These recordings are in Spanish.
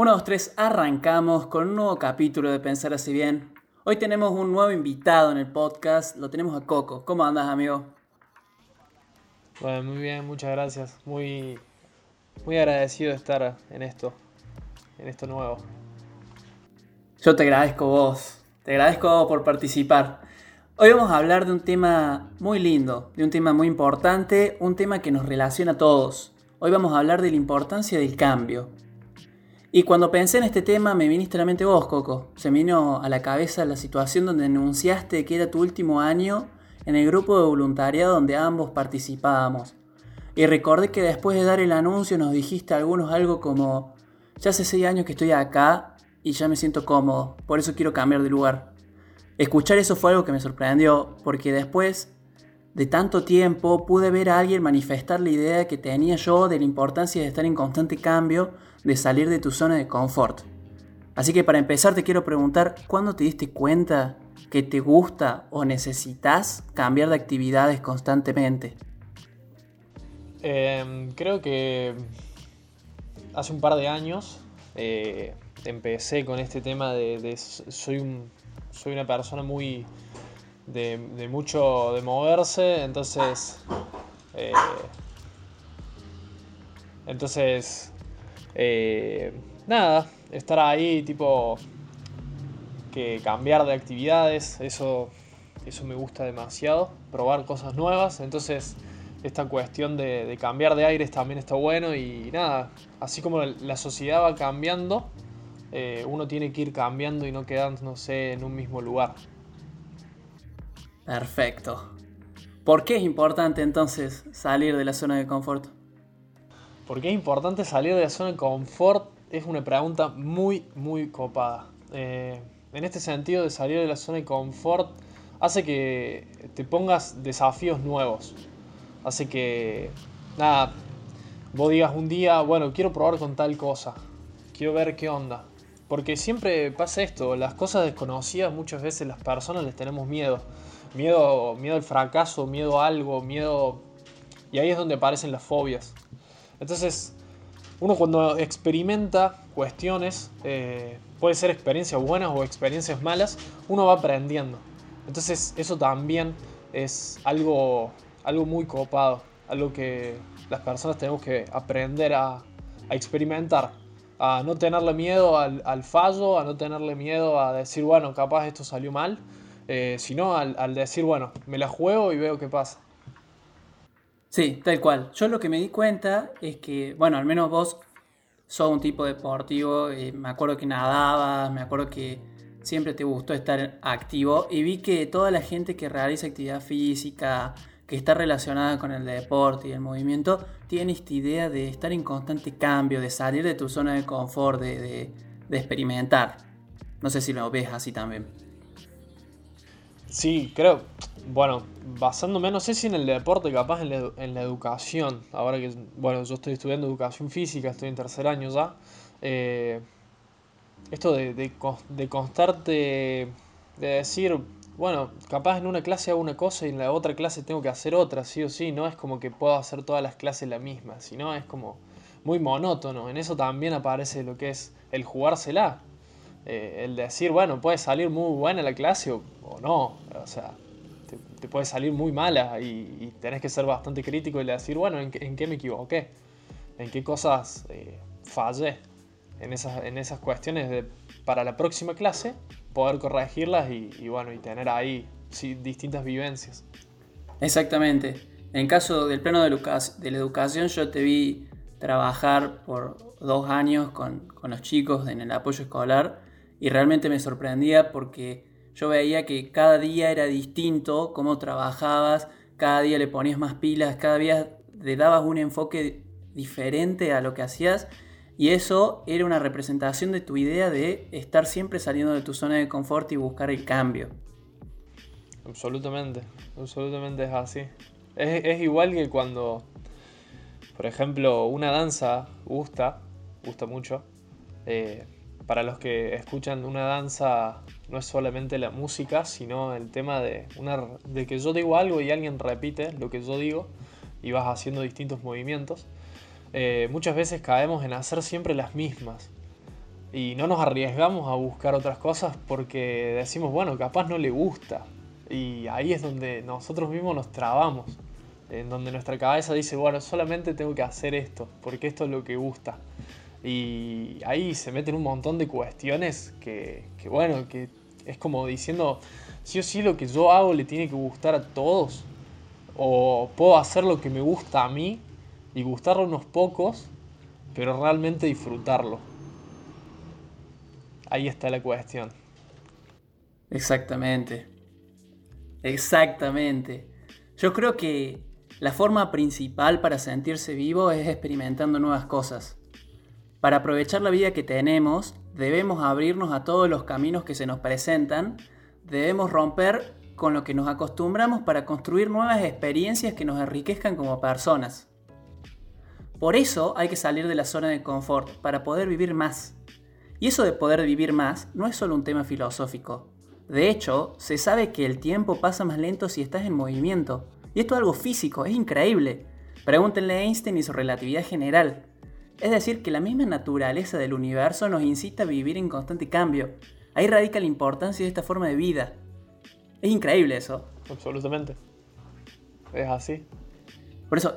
1, 2, 3, arrancamos con un nuevo capítulo de Pensar así bien. Hoy tenemos un nuevo invitado en el podcast, lo tenemos a Coco. ¿Cómo andas, amigo? Bueno, muy bien, muchas gracias. Muy, muy agradecido de estar en esto, en esto nuevo. Yo te agradezco vos, te agradezco por participar. Hoy vamos a hablar de un tema muy lindo, de un tema muy importante, un tema que nos relaciona a todos. Hoy vamos a hablar de la importancia del cambio. Y cuando pensé en este tema me viniste a la mente vos, Coco. Se vino a la cabeza la situación donde anunciaste que era tu último año en el grupo de voluntariado donde ambos participábamos. Y recordé que después de dar el anuncio nos dijiste a algunos algo como, ya hace seis años que estoy acá y ya me siento cómodo, por eso quiero cambiar de lugar. Escuchar eso fue algo que me sorprendió, porque después de tanto tiempo pude ver a alguien manifestar la idea que tenía yo de la importancia de estar en constante cambio, de salir de tu zona de confort. Así que para empezar te quiero preguntar, ¿cuándo te diste cuenta que te gusta o necesitas cambiar de actividades constantemente? Em, creo que hace un par de años eh, empecé con este tema de, soy, un, soy una persona muy de, mucho de moverse, entonces eh, entonces eh, nada, estar ahí tipo que cambiar de actividades, eso eso me gusta demasiado, probar cosas nuevas, entonces esta cuestión de, cambiar de aires también está bueno y nada, así como la sociedad va cambiando, eh, uno tiene que ir cambiando y no quedándose en un mismo lugar. Perfecto. ¿Por qué es importante entonces salir de la zona de confort? ¿Por qué es importante salir de la zona de confort? Es una pregunta muy, muy copada. Eh, en este sentido de salir de la zona de confort hace que te pongas desafíos nuevos. Hace que, nada, vos digas un día, bueno, quiero probar con tal cosa. Quiero ver qué onda. Porque siempre pasa esto, las cosas desconocidas muchas veces las personas les tenemos miedo. Miedo, miedo al fracaso, miedo a algo, miedo... Y ahí es donde aparecen las fobias. Entonces, uno cuando experimenta cuestiones, eh, puede ser experiencias buenas o experiencias malas, uno va aprendiendo. Entonces, eso también es algo, algo muy copado, algo que las personas tenemos que aprender a, experimentar, a no tenerle miedo al, al, fallo, a no tenerle miedo a decir, bueno, capaz esto salió mal, eh, sino al, decir, bueno, me la juego y veo qué pasa. Sí, tal cual. Yo lo que me di cuenta es que, bueno, al menos vos sos un tipo deportivo, eh, me acuerdo que nadabas, me acuerdo que siempre te gustó estar activo y vi que toda la gente que realiza actividad física, que está relacionada con el deporte y el movimiento, tiene esta idea de estar en constante cambio, de salir de tu zona de confort, de, de experimentar. No sé si lo ves así también. Sí, creo, bueno, basándome, no sé si en el deporte, capaz en la, en la educación, ahora que, bueno, yo estoy estudiando educación física, estoy en tercer año ya, eh, esto de, de, de constarte, de decir, bueno, capaz en una clase hago una cosa y en la otra clase tengo que hacer otra, sí o sí, no es como que puedo hacer todas las clases la misma, sino es como muy monótono, en eso también aparece lo que es el jugársela, eh, el decir, bueno, puede salir muy buena la clase o, no, o sea, te, puede salir muy mala y, tenés que ser bastante crítico y decir, bueno, ¿en, qué me equivoqué? ¿En qué cosas eh, fallé? En esas, en esas cuestiones de, para la próxima clase, poder corregirlas y, bueno, y tener ahí distintas vivencias. Exactamente. En caso del plano de, de la educación, yo te vi trabajar por dos años con, con los chicos en el apoyo escolar y realmente me sorprendía porque yo veía que cada día era distinto, cómo trabajabas, cada día le ponías más pilas, cada día le dabas un enfoque diferente a lo que hacías y eso era una representación de tu idea de estar siempre saliendo de tu zona de confort y buscar el cambio. Absolutamente, absolutamente es así. Es, igual que cuando, por ejemplo, una danza gusta, gusta mucho. Eh, para los que escuchan una danza no es solamente la música, sino el tema de, que yo digo algo y alguien repite lo que yo digo y vas haciendo distintos movimientos. Eh, muchas veces caemos en hacer siempre las mismas. y no nos arriesgamos a buscar otras cosas porque decimos, bueno, capaz no le gusta. Y ahí es donde nosotros mismos nos trabamos, en donde nuestra cabeza dice, bueno, solamente tengo que hacer esto, porque esto es lo que gusta. Y ahí se meten un montón de cuestiones que, bueno, que es como diciendo, sí o sí lo que yo hago le tiene que gustar a todos, o puedo hacer lo que me gusta a mí y gustarlo a unos pocos, pero realmente disfrutarlo. Ahí está la cuestión. Exactamente. Exactamente. Yo creo que la forma principal para sentirse vivo es experimentando nuevas cosas. Para aprovechar la vida que tenemos, debemos abrirnos a todos los caminos que se nos presentan, debemos romper con lo que nos acostumbramos para construir nuevas experiencias que nos enriquezcan como personas. Por eso hay que salir de la zona de confort, para poder vivir más. Y eso de poder vivir más no es solo un tema filosófico. De hecho, se sabe que el tiempo pasa más lento si estás en movimiento. Y esto es algo físico, es increíble. Pregúntenle a Einstein y su relatividad general. Es decir, que la misma naturaleza del universo nos incita a vivir en constante cambio. Ahí radica la importancia de esta forma de vida. Es increíble eso. Absolutamente. Es así. Por eso,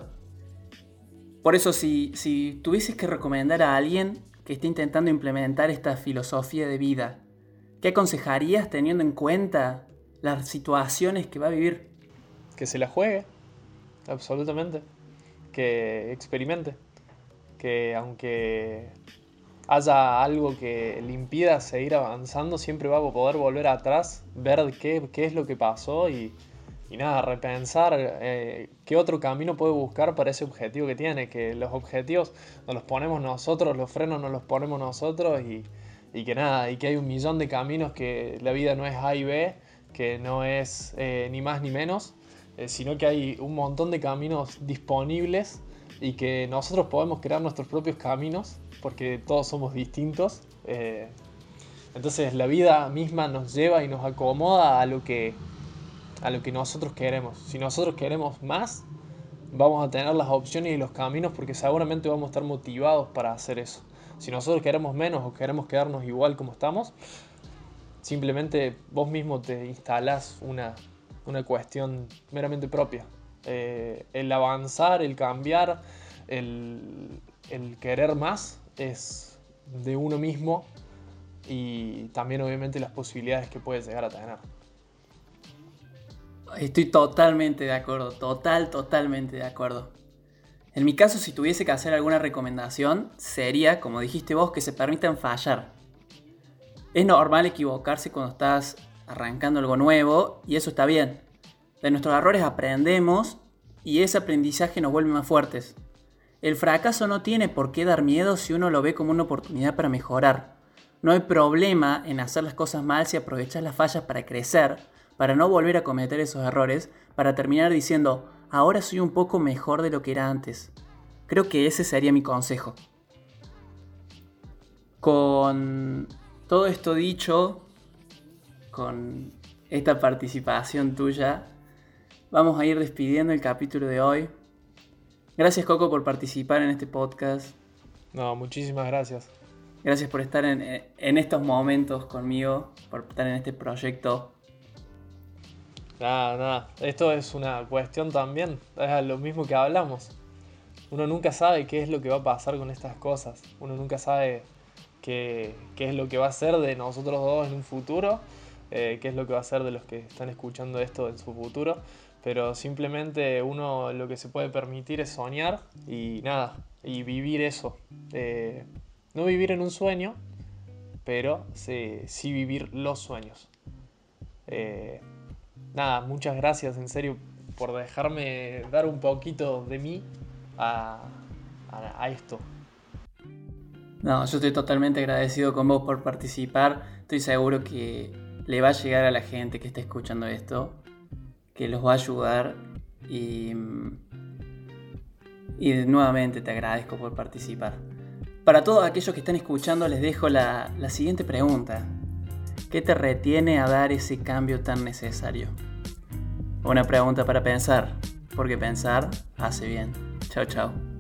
por eso si, si tuvieses que recomendar a alguien que esté intentando implementar esta filosofía de vida, ¿qué aconsejarías teniendo en cuenta las situaciones que va a vivir? Que se la juegue, absolutamente. Que experimente. Que aunque haya algo que le impida seguir avanzando, siempre va a poder volver atrás, ver qué, qué es lo que pasó y, y nada, repensar eh, qué otro camino puede buscar para ese objetivo que tiene, que los objetivos nos los ponemos nosotros, los frenos nos los ponemos nosotros y, que nada, y que hay un millón de caminos que la vida no es A y B, que no es eh, ni más ni menos, eh, sino que hay un montón de caminos disponibles y que nosotros podemos crear nuestros propios caminos porque todos somos distintos. entonces la vida misma nos lleva y nos acomoda a lo que a lo que nosotros queremos. Si nosotros queremos más, vamos a tener las opciones y los caminos porque seguramente vamos a estar motivados para hacer eso. Si nosotros queremos menos o queremos quedarnos igual como estamos, simplemente vos mismo te instalás una, cuestión meramente propia. Eh, el avanzar, el cambiar, el, querer más es de uno mismo y también obviamente las posibilidades que puedes llegar a tener. Estoy totalmente de acuerdo, total, totalmente de acuerdo. En mi caso, si tuviese que hacer alguna recomendación, sería, como dijiste vos, que se permitan fallar. Es normal equivocarse cuando estás arrancando algo nuevo y eso está bien. De nuestros errores aprendemos y ese aprendizaje nos vuelve más fuertes. El fracaso no tiene por qué dar miedo si uno lo ve como una oportunidad para mejorar. No hay problema en hacer las cosas mal si aprovechas las fallas para crecer para no volver a cometer esos errores, para terminar diciendo, ahora soy un poco mejor de lo que era antes. Creo que ese sería mi consejo. Con todo esto dicho, con esta participación tuya, vamos a ir despidiendo el capítulo de hoy. Gracias Coco por participar en este podcast. No, muchísimas gracias. Gracias por estar en, en estos momentos conmigo, por estar en este proyecto Nada, nada. Esto es una cuestión también. Es lo mismo que hablamos. Uno nunca sabe qué es lo que va a pasar con estas cosas. Uno nunca sabe qué, es lo que va a ser de nosotros dos en un futuro. Eh, qué es lo que va a ser de los que están escuchando esto en su futuro. Pero simplemente uno lo que se puede permitir es soñar y nada. Y vivir eso. Eh, no vivir en un sueño, pero sí, sí vivir los sueños. Eh, nada, muchas gracias en serio por dejarme dar un poquito de mí a, esto. No, yo estoy totalmente agradecido con vos por participar. Estoy seguro que le va a llegar a la gente que está escuchando esto, que los va a ayudar y, y nuevamente te agradezco por participar. Para todos aquellos que están escuchando les dejo la, la siguiente pregunta. ¿Qué te retiene a dar ese cambio tan necesario? Una pregunta para pensar, porque pensar hace bien. Chao, chao.